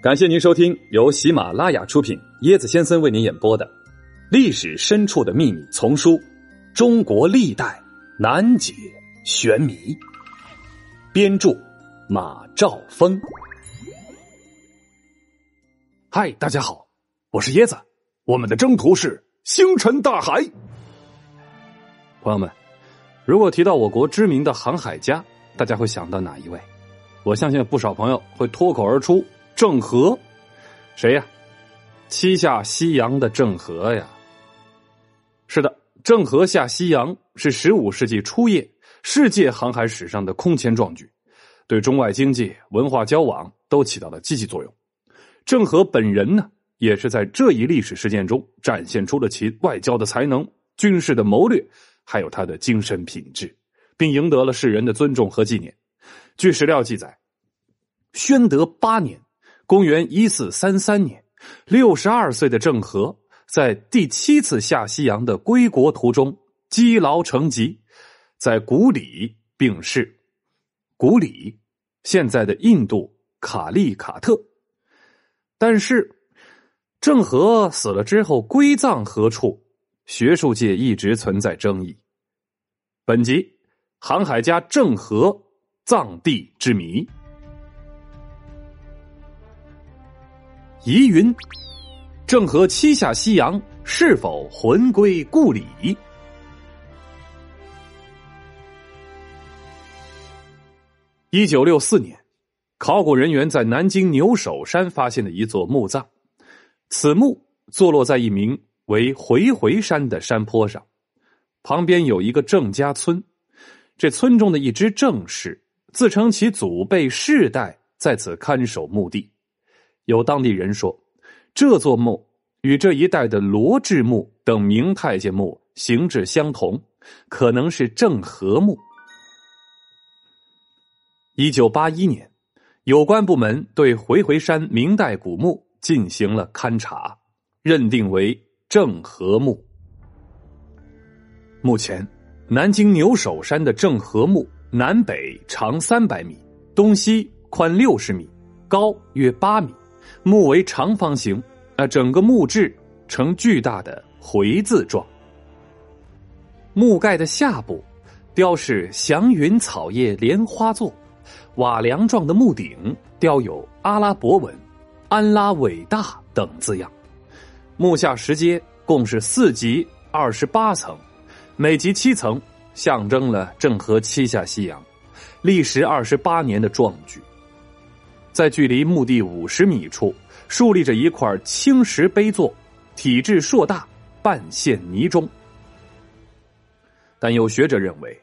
感谢您收听由喜马拉雅出品、椰子先生为您演播的《历史深处的秘密》丛书《中国历代难解玄谜》，编著马兆峰。嗨，大家好，我是椰子，我们的征途是星辰大海。朋友们，如果提到我国知名的航海家，大家会想到哪一位？我相信不少朋友会脱口而出。郑和，谁呀？七下西洋的郑和呀。是的，郑和下西洋是十五世纪初叶世界航海史上的空前壮举，对中外经济、文化交往都起到了积极作用。郑和本人呢，也是在这一历史事件中展现出了其外交的才能、军事的谋略，还有他的精神品质，并赢得了世人的尊重和纪念。据史料记载，宣德八年。公元一四三三年，六十二岁的郑和在第七次下西洋的归国途中积劳成疾，在古里病逝。古里，现在的印度卡利卡特。但是，郑和死了之后归葬何处？学术界一直存在争议。本集，航海家郑和葬地之谜。疑云：郑和七下西洋，是否魂归故里？一九六四年，考古人员在南京牛首山发现了一座墓葬，此墓坐落在一名为回回山的山坡上，旁边有一个郑家村。这村中的一支郑氏自称其祖辈世代在此看守墓地。有当地人说，这座墓与这一带的罗志墓等明太监墓形制相同，可能是郑和墓。一九八一年，有关部门对回回山明代古墓进行了勘察，认定为郑和墓。目前，南京牛首山的郑和墓南北长三百米，东西宽六十米，高约八米。墓为长方形，啊，整个墓质呈巨大的回字状。墓盖的下部雕饰祥云草叶莲花座，瓦梁状的墓顶雕有阿拉伯文“安拉伟大”等字样。墓下石阶共是四级二十八层，每级七层，象征了郑和七下西洋历时二十八年的壮举。在距离墓地五十米处，竖立着一块青石碑座，体质硕大，半陷泥中。但有学者认为，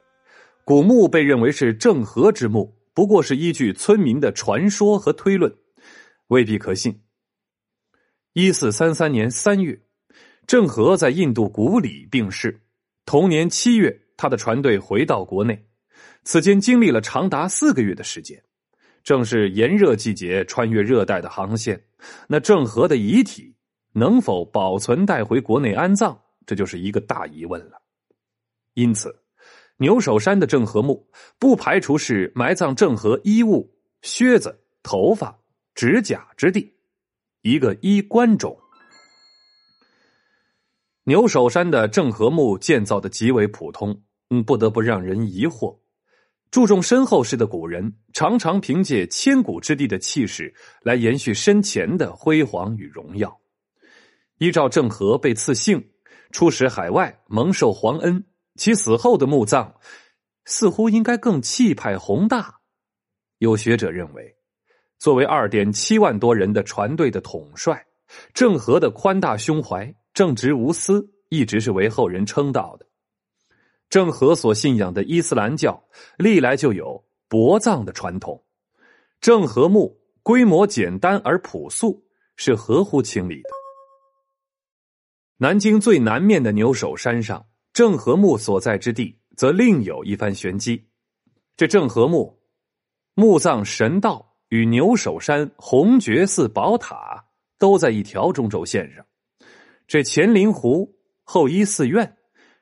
古墓被认为是郑和之墓，不过是依据村民的传说和推论，未必可信。一四三三年三月，郑和在印度古里病逝。同年七月，他的船队回到国内，此间经历了长达四个月的时间。正是炎热季节穿越热带的航线，那郑和的遗体能否保存带回国内安葬，这就是一个大疑问了。因此，牛首山的郑和墓不排除是埋葬郑和衣物、靴子、头发、指甲之地，一个衣冠冢。牛首山的郑和墓建造的极为普通，嗯，不得不让人疑惑。注重身后事的古人，常常凭借千古之地的气势来延续生前的辉煌与荣耀。依照郑和被赐姓、出使海外、蒙受皇恩，其死后的墓葬似乎应该更气派宏大。有学者认为，作为二点七万多人的船队的统帅，郑和的宽大胸怀、正直无私，一直是为后人称道的。郑和所信仰的伊斯兰教历来就有薄葬的传统，郑和墓规模简单而朴素，是合乎情理的。南京最南面的牛首山上，郑和墓所在之地则另有一番玄机。这郑和墓墓葬神道与牛首山红觉寺宝塔都在一条中轴线上，这乾陵湖后依寺院。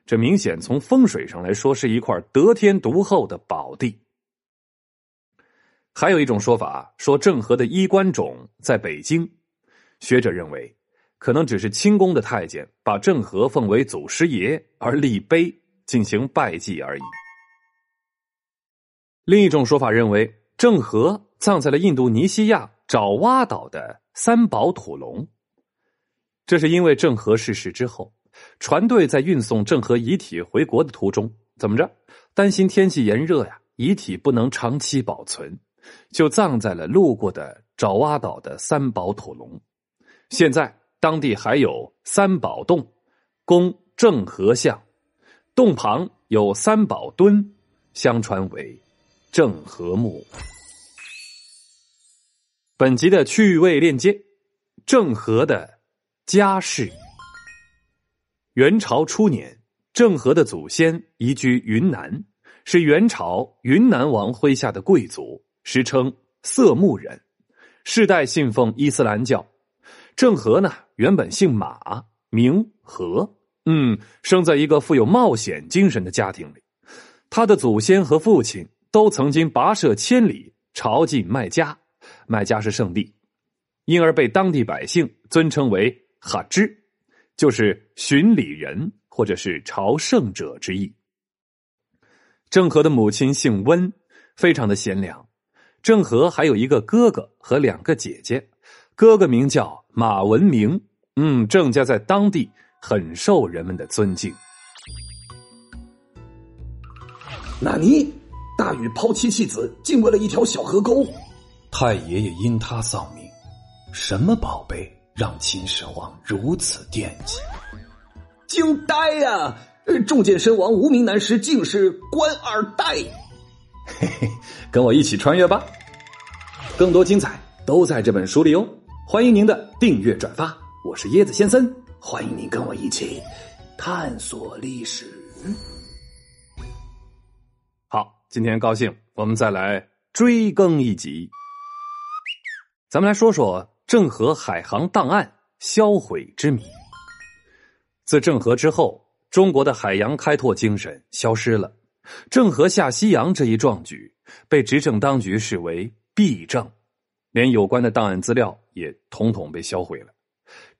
这明显从风水上来说是一块得天独厚的宝地。还有一种说法说郑和的衣冠冢在北京，学者认为可能只是清宫的太监把郑和奉为祖师爷而立碑进行拜祭而已。另一种说法认为郑和葬在了印度尼西亚爪哇岛的三宝土龙，这是因为郑和逝世之后，船队在运送郑和遗体回国的途中，怎么着担心天气炎热呀，遗体不能长期保存。就葬在了路过的爪哇岛的三宝土龙，现在当地还有三宝洞，供郑和像，洞旁有三宝墩，相传为郑和墓。本集的趣味链接：郑和的家世。元朝初年，郑和的祖先移居云南，是元朝云南王麾下的贵族。时称色目人，世代信奉伊斯兰教。郑和呢，原本姓马，名和，嗯，生在一个富有冒险精神的家庭里。他的祖先和父亲都曾经跋涉千里朝觐麦加，麦加是圣地，因而被当地百姓尊称为哈芝，就是巡礼人或者是朝圣者之意。郑和的母亲姓温，非常的贤良。郑和还有一个哥哥和两个姐姐，哥哥名叫马文明，嗯，郑家在当地很受人们的尊敬。纳尼？大禹抛妻弃子，竟为了一条小河沟。太爷爷因他丧命，什么宝贝让秦始皇如此惦记？惊呆呀！中箭身亡无名男尸，竟是官二代。嘿嘿，跟我一起穿越吧！更多精彩都在这本书里哦！欢迎您的订阅转发，我是椰子先生，欢迎您跟我一起探索历史。好，今天高兴，我们再来追更一集。咱们来说说郑和海航档案销毁之谜。自郑和之后，中国的海洋开拓精神消失了。郑和下西洋这一壮举被执政当局视为弊政，连有关的档案资料也统统被销毁了。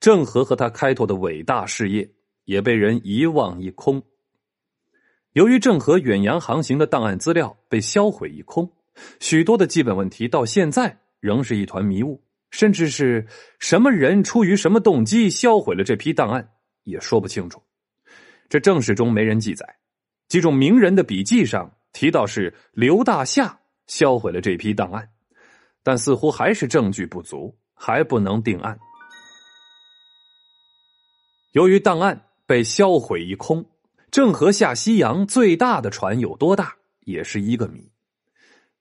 郑和和他开拓的伟大事业也被人遗忘一空。由于郑和远洋航行的档案资料被销毁一空，许多的基本问题到现在仍是一团迷雾，甚至是什么人出于什么动机销毁了这批档案也说不清楚。这正史中没人记载。几种名人的笔记上提到是刘大夏销毁了这批档案，但似乎还是证据不足，还不能定案。由于档案被销毁一空，郑和下西洋最大的船有多大，也是一个谜。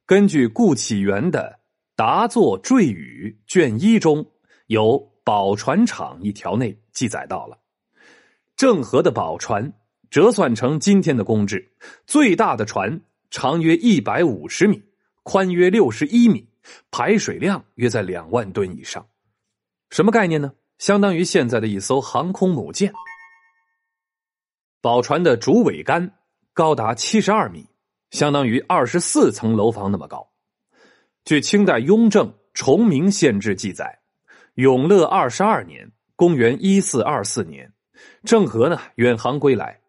根据顾启元的《答作坠语》卷一中有“宝船厂”一条内记载到了郑和的宝船。折算成今天的公制，最大的船长约一百五十米，宽约六十一米，排水量约在两万吨以上。什么概念呢？相当于现在的一艘航空母舰。宝船的主桅杆高达七十二米，相当于二十四层楼房那么高。据清代雍正《崇明县志》记载，永乐二十二年（公元一四二四年），郑和呢远航归来。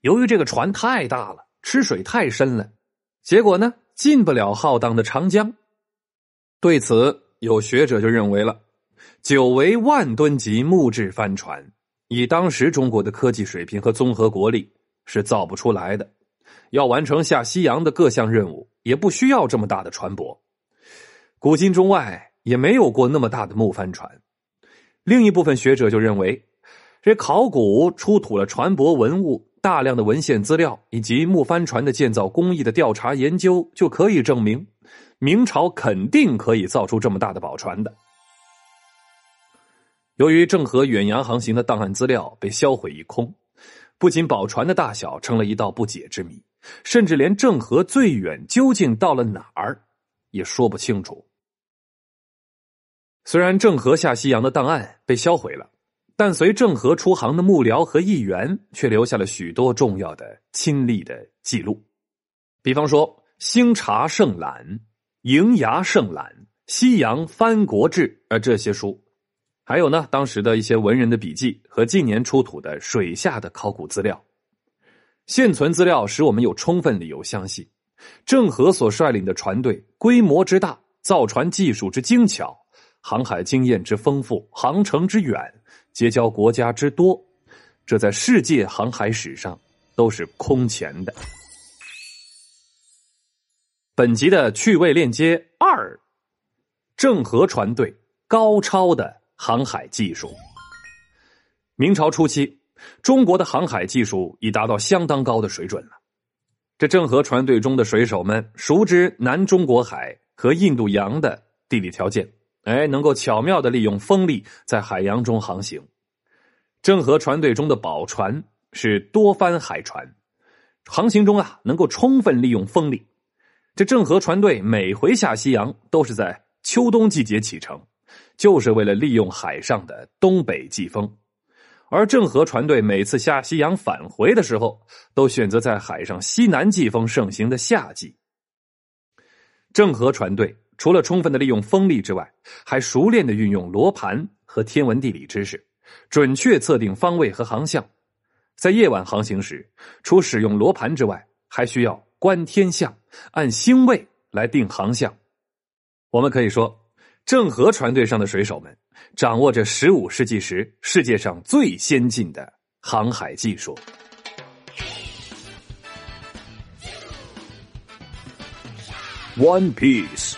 由于这个船太大了，吃水太深了，结果呢进不了浩荡的长江。对此，有学者就认为了，久为万吨级木质帆船，以当时中国的科技水平和综合国力是造不出来的。要完成下西洋的各项任务，也不需要这么大的船舶。古今中外也没有过那么大的木帆船。另一部分学者就认为，这考古出土了船舶文物。大量的文献资料以及木帆船的建造工艺的调查研究，就可以证明明朝肯定可以造出这么大的宝船的。由于郑和远洋航行的档案资料被销毁一空，不仅宝船的大小成了一道不解之谜，甚至连郑和最远究竟到了哪儿也说不清楚。虽然郑和下西洋的档案被销毁了。但随郑和出航的幕僚和议员却留下了许多重要的亲历的记录，比方说《星查胜览》迎牙胜览》《西洋藩国志》啊这些书，还有呢，当时的一些文人的笔记和近年出土的水下的考古资料。现存资料使我们有充分理由相信，郑和所率领的船队规模之大，造船技术之精巧，航海经验之丰富，航程之远，结交国家之多，这在世界航海史上都是空前的。本集的趣味链接二：郑和船队高超的航海技术。明朝初期。中国的航海技术已达到相当高的水准了。这郑和船队中的水手们熟知南中国海和印度洋的地理条件，哎，能够巧妙的利用风力在海洋中航行。郑和船队中的宝船是多帆海船，航行中啊能够充分利用风力。这郑和船队每回下西洋都是在秋冬季节启程，就是为了利用海上的东北季风。而郑和船队每次下西洋返回的时候，都选择在海上西南季风盛行的夏季。郑和船队除了充分的利用风力之外，还熟练的运用罗盘和天文地理知识，准确测定方位和航向。在夜晚航行时，除使用罗盘之外，还需要观天象，按星位来定航向。我们可以说。郑和船队上的水手们掌握着十五世纪时世界上最先进的航海技术。One Piece